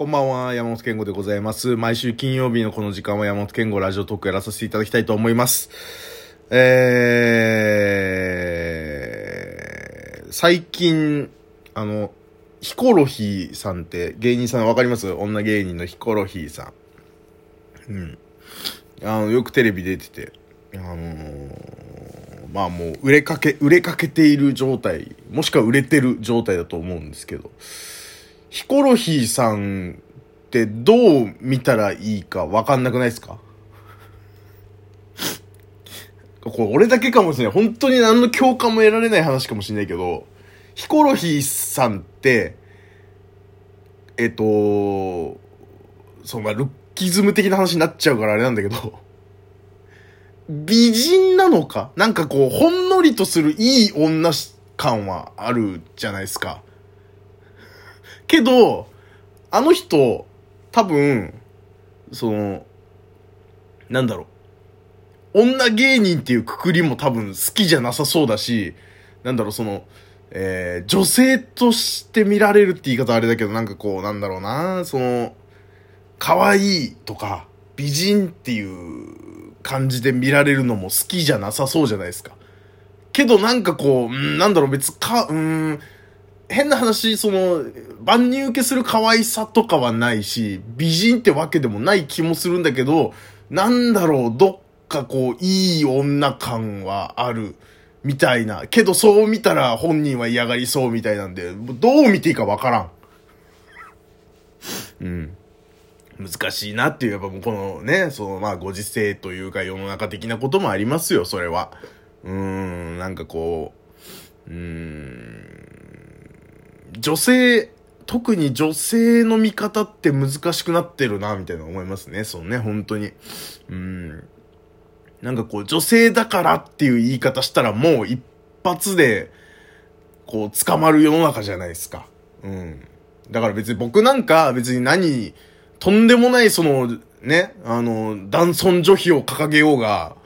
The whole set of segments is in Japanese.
こんばんは、山本健吾でございます。毎週金曜日のこの時間は山本健吾ラジオトークやらさせていただきたいと思います。えー、最近、あの、ヒコロヒーさんって芸人さんわかります？女芸人のヒコロヒーさん。うん。あの、よくテレビ出てて、あのーまあもう売れかけ、売れかけている状態、もしくは売れてる状態だと思うんですけど、ヒコロヒーさんってどう見たらいいかわかんなくないですか？これ俺だけかもしれない。本当に何の共感も得られない話かもしれないけど、ヒコロヒーさんって、えっと、そう、まあ、ルッキズム的な話になっちゃうからあれなんだけど、美人なのか？なんかこう、ほんのりとするいい女感はあるじゃないですか。けど、あの人、多分、その、なんだろう。女芸人っていうくくりも多分好きじゃなさそうだし、なんだろう、その、えー、女性として見られるって言い方あれだけど、なんかこう、なんだろうな、その、可愛いとか、美人っていう感じで見られるのも好きじゃなさそうじゃないですか。けどなんかこう、うんなんだろう、別か、うん、変な話、その、万人受けする可愛さとかはないし、美人ってわけでもない気もするんだけど、なんだろう、どっかこう、いい女感はある、みたいな。けどそう見たら本人は嫌がりそうみたいなんで、どう見ていいかわからん。うん。難しいなっていう、やっぱもうこのね、そのまあご時世というか世の中的なこともありますよ、それは。うーん、なんかこう、うーん、女性、特に女性の見方って難しくなってるな、みたいな思いますね。そうね、本当に。うん。なんかこう、女性だからっていう言い方したらもう一発で、こう、捕まる世の中じゃないですか。うん。だから別に僕なんか別に何、とんでもないその、ね、あの、男尊女卑を掲げようが、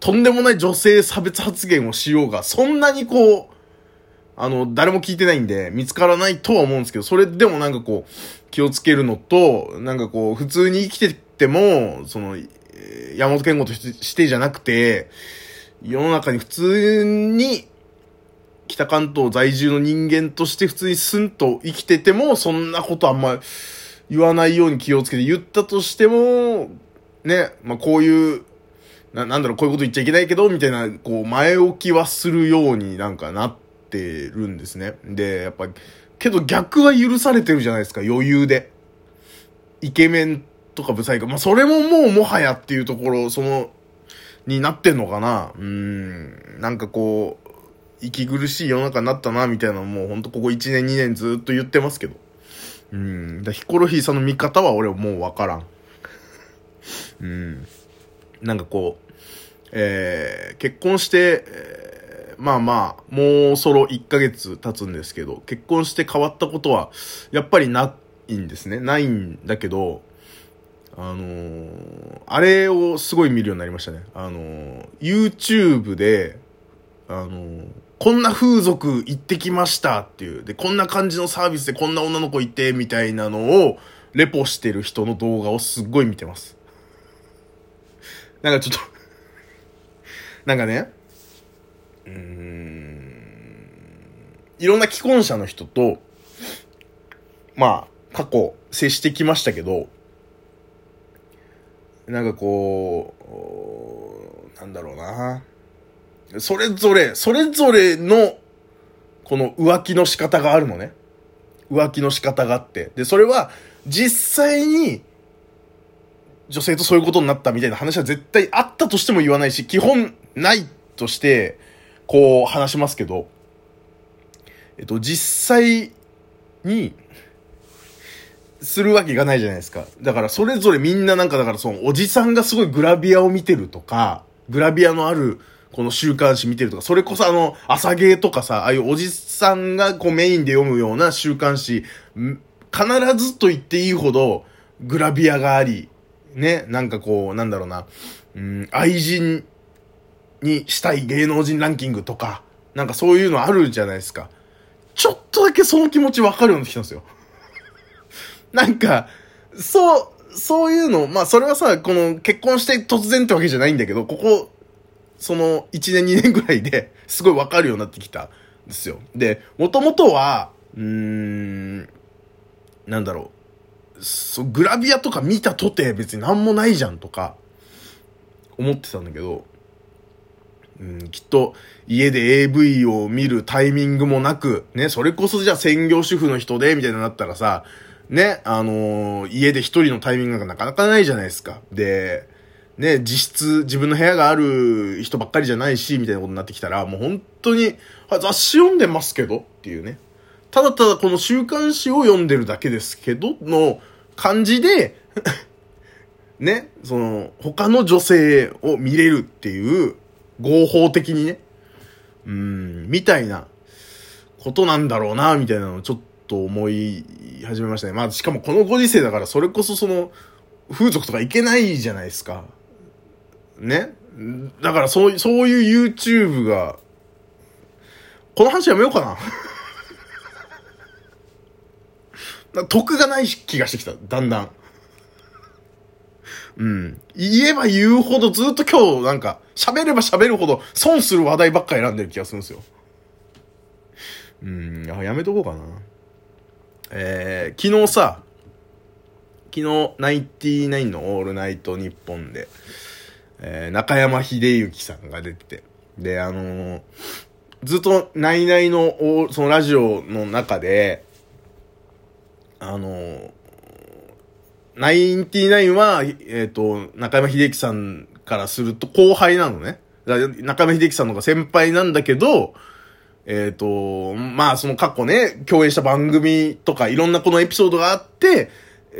とんでもない女性差別発言をしようが、そんなにこう、あの、誰も聞いてないんで、見つからないとは思うんですけど、それでもなんかこう、気をつけるのと、なんかこう、普通に生きてても、その、山本健吾としてじゃなくて、世の中に普通に、北関東在住の人間として普通にスンと生きてても、そんなことあんま言わないように気をつけて言ったとしても、ね、まあこういう、な、なんだろう、こういうこと言っちゃいけないけど、みたいな、こう、前置きはするようになんかなっててるんですね。で、やっぱ、けど逆は許されてるじゃないですか、余裕で。イケメンとかブサイク。まあ、それももうもはやっていうところ、その、になってんのかなうん。なんかこう、息苦しい世の中になったな、みたいなもうほんとここ1年2年ずっと言ってますけど。うん。だヒコロヒーさんの見方は俺はもうわからん。うん。なんかこう、えー、結婚して、えーまあまあ、もうそろ1ヶ月経つんですけど、結婚して変わったことは、やっぱりないんですね。ないんだけど、あのーあれをすごい見るようになりましたね。あのー YouTube で、あのーこんな風俗行ってきましたっていう。で、こんな感じのサービスでこんな女の子いて、みたいなのを、レポしてる人の動画をすっごい見てます。なんかちょっとなんかね、うーん、いろんな既婚者の人と、まあ、過去接してきましたけど、なんかこう、なんだろうな。それぞれ、それぞれの、この浮気の仕方があるのね。浮気の仕方があって。で、それは、実際に、女性とそういうことになったみたいな話は絶対あったとしても言わないし、基本ないとして、こう話しますけど、えっと、実際に、するわけがないじゃないですか。だからそれぞれみんななんかだからそのおじさんがすごいグラビアを見てるとか、グラビアのあるこの週刊誌見てるとか、それこそあの朝芸とかさ、ああいうおじさんがこうメインで読むような週刊誌、必ずと言っていいほどグラビアがあり、ね、なんかこう、なんだろうな、うん、愛人にしたい芸能人ランキングとか、なんかそういうのあるじゃないですか。ちょっとだけその気持ちわかるようになってきたんですよ。なんか、そう、そういうの、まあそれはさ、この結婚して突然ってわけじゃないんだけど、ここ、その1年2年ぐらいですごいわかるようになってきたんですよ。で、もともとは、うーん、なんだろう、そグラビアとか見たとて別になんもないじゃんとか、思ってたんだけど、うん、きっと家で AV を見るタイミングもなく、ね、それこそじゃあ専業主婦の人で、みたいになったらさ、ね、あのー、家で一人のタイミングがなかなかないじゃないですか。で、ね、実質自分の部屋がある人ばっかりじゃないし、みたいなことになってきたら、もう本当に、雑誌読んでますけどっていうね。ただただこの週刊誌を読んでるだけですけど、の感じで ね、その、他の女性を見れるっていう、合法的にね、うん、みたいなことなんだろうな、みたいなのをちょっと思い始めましたね。まあ、しかもこのご時世だから、それこそその、風俗とかいけないじゃないですか。ね。だからそう、そういう YouTube が、この話やめようかな。得がない気がしてきた、だんだん。うん。言えば言うほどずっと今日なんか、喋れば喋るほど損する話題ばっか選んでる気がするんですよ。うん、やめとこうかな。えー、昨日さ、昨日、ナインティナインのオールナイトニッポンで、えー、中山秀幸さんが出てて、で、あのー、ずっとナイナイの、そのラジオの中で、あのー、ナインティナインは、えっ、ー、と、中山秀樹さんからすると後輩なのね。中山秀樹さんの方が先輩なんだけど、えっ、ー、と、まあその過去ね、共演した番組とかいろんなこのエピソードがあって、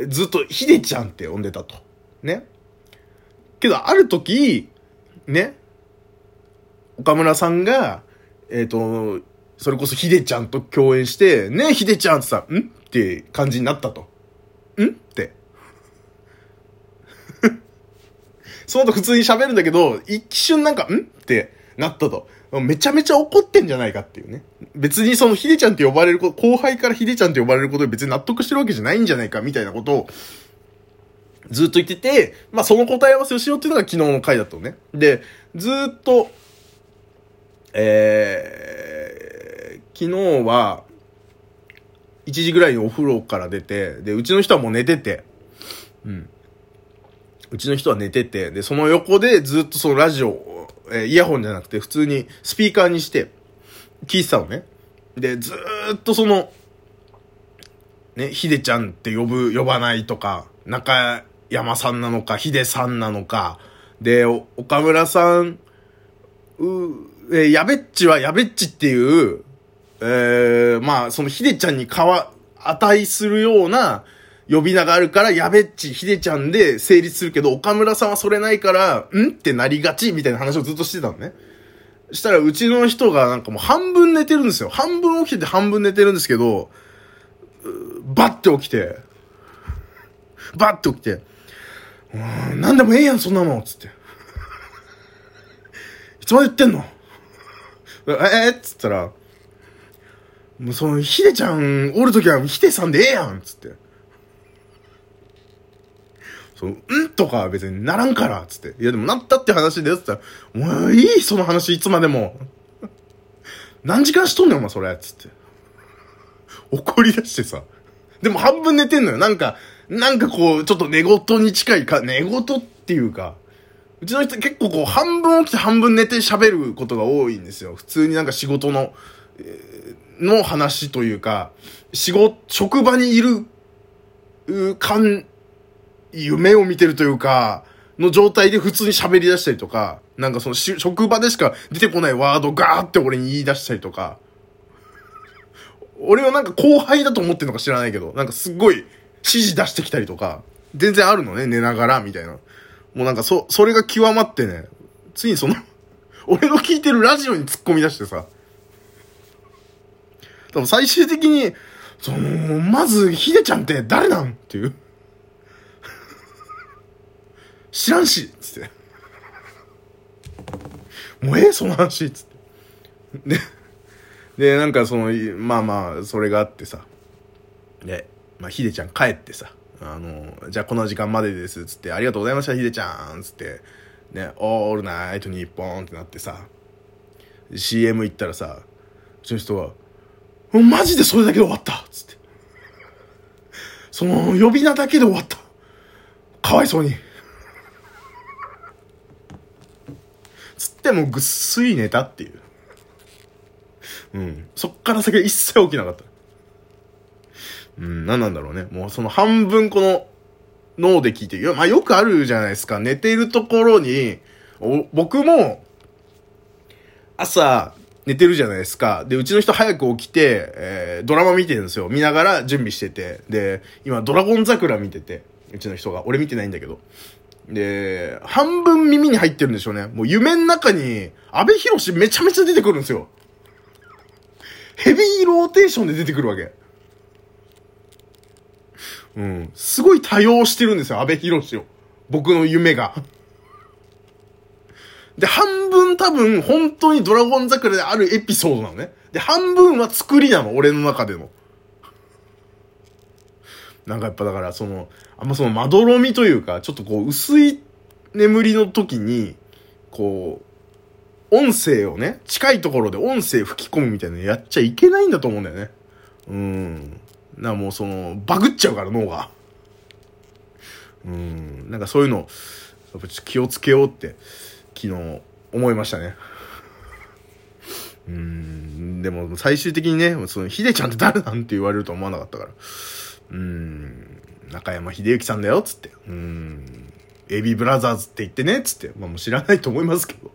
ずっと秀ちゃんって呼んでたと。ね。けど、ある時、ね、岡村さんが、えっ、ー、と、それこそ秀ちゃんと共演して、ねえ、秀ちゃんってさ、ん？って感じになったと。ん？って。その後普通に喋るんだけど、一瞬なんか、ん？ってなったと。めちゃめちゃ怒ってんじゃないかっていうね。別にそのヒデちゃんって呼ばれること、後輩からヒデちゃんって呼ばれることで別に納得してるわけじゃないんじゃないかみたいなことをずっと言ってて、まあその答え合わせをしようっていうのが昨日の回だったのね。で、ずっと、えー、昨日は、1時ぐらいにお風呂から出て、で、うちの人はもう寝てて、うん。うちの人は寝てて、で、その横でずっとそのラジオ、えー、イヤホンじゃなくて普通にスピーカーにして聞いてたのね。で、ずっとその、ね、ひでちゃんって呼ぶ、呼ばないとか、中山さんなのか、ひでさんなのか、で、岡村さん、う、えー、やべっちはやべっちっていう、えー、まあ、そのひでちゃんにかわ、値するような呼び名があるから、やべっち、ひでちゃんで成立するけど、岡村さんはそれないから、んってなりがちみたいな話をずっとしてたのね。したら、うちの人がなんかもう半分寝てるんですよ。半分起きてて半分寝てるんですけど、バッて起きて、バッて起きて、うん、なんでもええやん、そんなのつって。いつまで言ってんの？えー、っつったら、もうその、ひでちゃんおるときはひでさんでええやんつって。その、んとか別にならんからつって。いやでもなったって話でつったら、もういいその話いつまでも。何時間しとんねんお前それつって。怒り出してさ。でも半分寝てんのよ。なんか、なんかこう、ちょっと寝言に近いか、寝言っていうか、うちの人結構こう、半分起きて半分寝て喋ることが多いんですよ。普通になんか仕事の、えー、の話というか、仕事、職場にいる、う、感、夢を見てるというか、の状態で普通に喋り出したりとか、なんかその職場でしか出てこないワードガーって俺に言い出したりとか、俺はなんか後輩だと思ってるのか知らないけど、なんかすっごい指示出してきたりとか、全然あるのね、寝ながら、みたいな。もうなんかそ、それが極まってね、ついにその 俺の聞いてるラジオに突っ込み出してさ、多分最終的に、その、まず、ひでちゃんって誰なんっていう。知らんしつって。もうええその話つって。で、で、なんかその、まあまあ、それがあってさ。で、まあ、ひでちゃん帰ってさ、あの、じゃあこの時間までですっ、つって、ありがとうございました、ひでちゃんっ、つって、ね、オールナイトニッポンってなってさ、CM 行ったらさ、うちの人は、マジでそれだけで終わったつって。その、呼び名だけで終わった。かわいそうに。つってもぐっすり寝たっていう。うん。そっから先は一切起きなかった。うん、何なんだろうね。もうその半分この脳で聞いてる、まあよくあるじゃないですか。寝てるところに、僕も、朝、寝てるじゃないですか。で、うちの人早く起きて、えー、ドラマ見てるんですよ。見ながら準備してて。で、今、ドラゴン桜見てて、うちの人が。俺見てないんだけど。で、半分耳に入ってるんでしょうね。もう夢の中に、安倍博士めちゃめちゃ出てくるんですよ。ヘビーローテーションで出てくるわけ。うん。すごい多用してるんですよ、安倍博士を。僕の夢が。で、半分多分本当にドラゴン桜であるエピソードなのね。で、半分は作りなの、俺の中での。なんかやっぱだからその、あんまそのまどろみというか、ちょっとこう薄い眠りの時に、こう、音声をね、近いところで音声吹き込むみたいなのやっちゃいけないんだと思うんだよね。うん。なもうその、バグっちゃうから脳が。うん。なんかそういうの、やっぱちょっと気をつけようって、昨日思いましたね。うん。でも最終的にね、その、ひでちゃんって誰なんて言われると思わなかったから。うん。中山秀幸さんだよ、つって。うん。AB ブラザーズって言ってね、つって。まあもう知らないと思いますけど。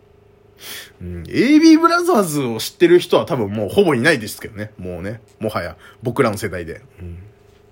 うん、AB ブラザーズを知ってる人は多分もうほぼいないですけどね。もうね。もはや僕らの世代で。うん